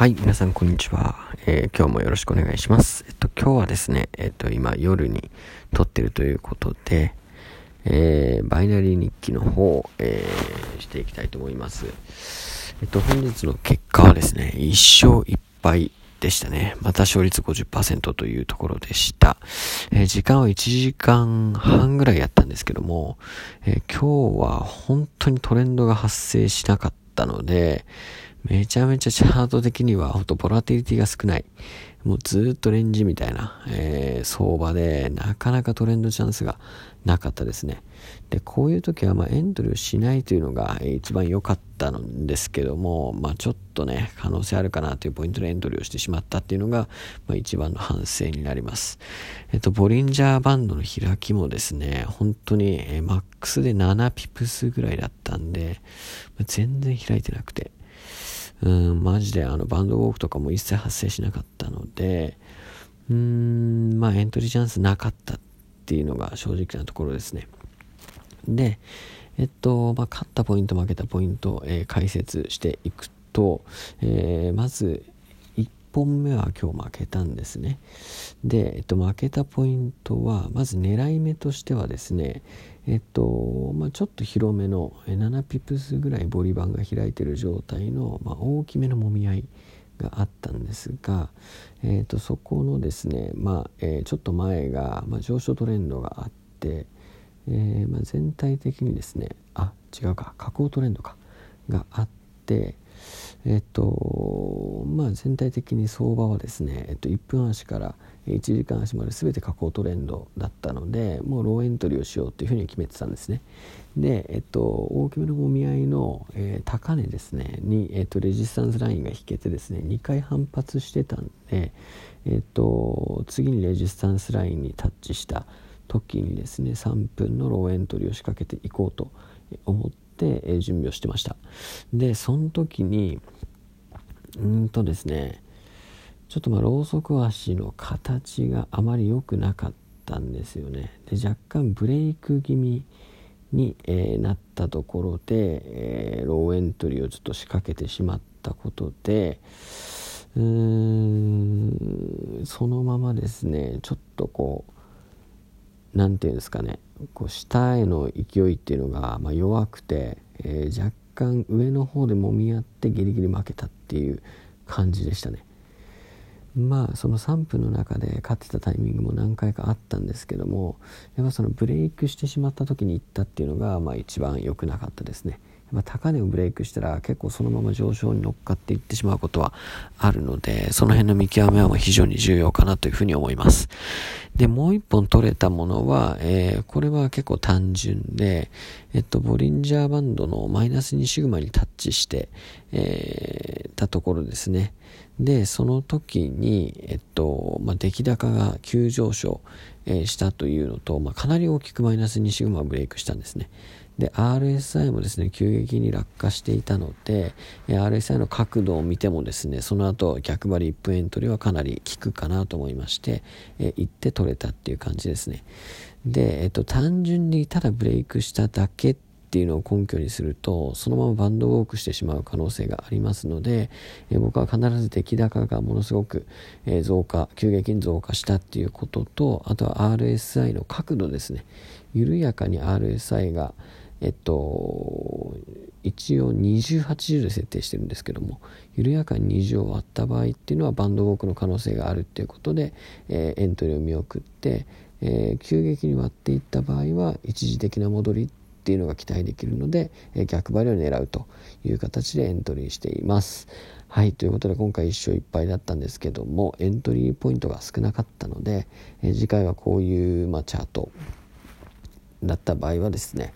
はい、皆さんこんにちは、えー、今日もよろしくお願いします。えっと、今日はですね、えっと、今夜に撮ってるということで、えー、バイナリー日記の方、えー、していきたいと思います。えっと、本日の結果はですね、1勝1敗でしたね。また勝率50%というところでした。えー、時間は1時間半ぐらいやったんですけども、えー、今日は本当にトレンドが発生しなかったので、めちゃめちゃチャート的には、ほんとボラティリティが少ない。もうずっとレンジみたいな、えー、相場で、なかなかトレンドチャンスがなかったですね。で、こういう時は、まあ、エントリーをしないというのが一番良かったんですけども、まあ、ちょっとね、可能性あるかなというポイントでエントリーをしてしまったっていうのが、まあ、一番の反省になります。えっと、ボリンジャーバンドの開きもですね、本当に、えー、マックスで7ピプスぐらいだったんで、まあ、全然開いてなくて、うん、マジであのバンドウォークとかも一切発生しなかったので、うん、まあエントリーチャンスなかったっていうのが正直なところですね。で、えっと、まあ、勝ったポイント、負けたポイント、えー、解説していくと、えー、まず、1本目は今日負けたんですね。で、えっと、負けたポイントは、まず狙い目としてはですね、えっと、まあ、ちょっと広めの7ピプスぐらいボリバンが開いてる状態の、まあ、大きめのもみ合いがあったんですが、えっと、そこのですね、まあえー、ちょっと前が、まあ、上昇トレンドがあって、えーまあ、全体的にですねあ違うか下降トレンドかがあってえっとまあ全体的に相場はですね、えっと、1分足から1時間足まで全て下降トレンドだったのでもうローエントリーをしようというふうに決めてたんですね。で、えっと、大きめのもみ合いの、えー、高値ですねに、えっと、レジスタンスラインが引けてですね2回反発してたんで、えっと、次にレジスタンスラインにタッチした時にですね3分のローエントリーを仕掛けていこうと思って、え準備をしてました。でその時にうんとですねちょっとまあろうそく足の形があまり良くなかったんですよね。で若干ブレイク気味に、えー、なったところで、えー、ローエントリーをちょっと仕掛けてしまったことでうーんそのままですねちょっとこう何て言うんですかねこう下への勢いっていうのが、まあ、弱くて、えー、若干上の方で揉み合ってギリギリ負けたっていう感じでしたね。まあその3分の中で勝ってたタイミングも何回かあったんですけどもやっぱそのブレイクしてしまった時に行ったっていうのがまあ一番良くなかったですね。ま高値をブレイクしたら結構そのまま上昇に乗っかっていってしまうことはあるので、その辺の見極めは非常に重要かなというふうに思います。で、もう一本取れたものは、えー、これは結構単純で、えっと、ボリンジャーバンドのマイナス2シグマにタッチして、えー、たところですね。で、その時に、えっと、まあ、出来高が急上昇、えー、したというのと、まあ、かなり大きくマイナス2シグマをブレイクしたんですね。で、RSI もですね、急激に落下していたので、RSI の角度を見てもですね、その後逆張り1分エントリーはかなり効くかなと思いまして、え行って取れたっていう感じですね。で、えっと、単純にただブレイクしただけっていうのを根拠にするとそのままバンドウォークしてしまう可能性がありますので、え、僕は必ず出来高がものすごく、え、増加急激に増加したっていうこととあとは RSI の角度ですね緩やかに RSI がえっと一応2080で設定してるんですけども緩やかに20を割った場合っていうのはバンドウォークの可能性があるっていうことで、えー、エントリーを見送って、えー、急激に割っていった場合は一時的な戻りっていうのが期待できるので、え逆張りを狙うという形でエントリーしています。はい、ということで今回1勝1敗だったんですけども、エントリーポイントが少なかったので、え次回はこういう、まあ、チャートだった場合はですね、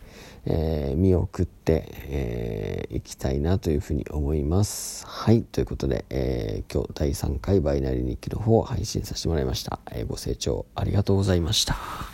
えー、見送って、えー、きたいなというふうに思います。はい。ということで、えー、今日第3回バイナリー日記の方を配信させてもらいました。えー、ご清聴ありがとうございました。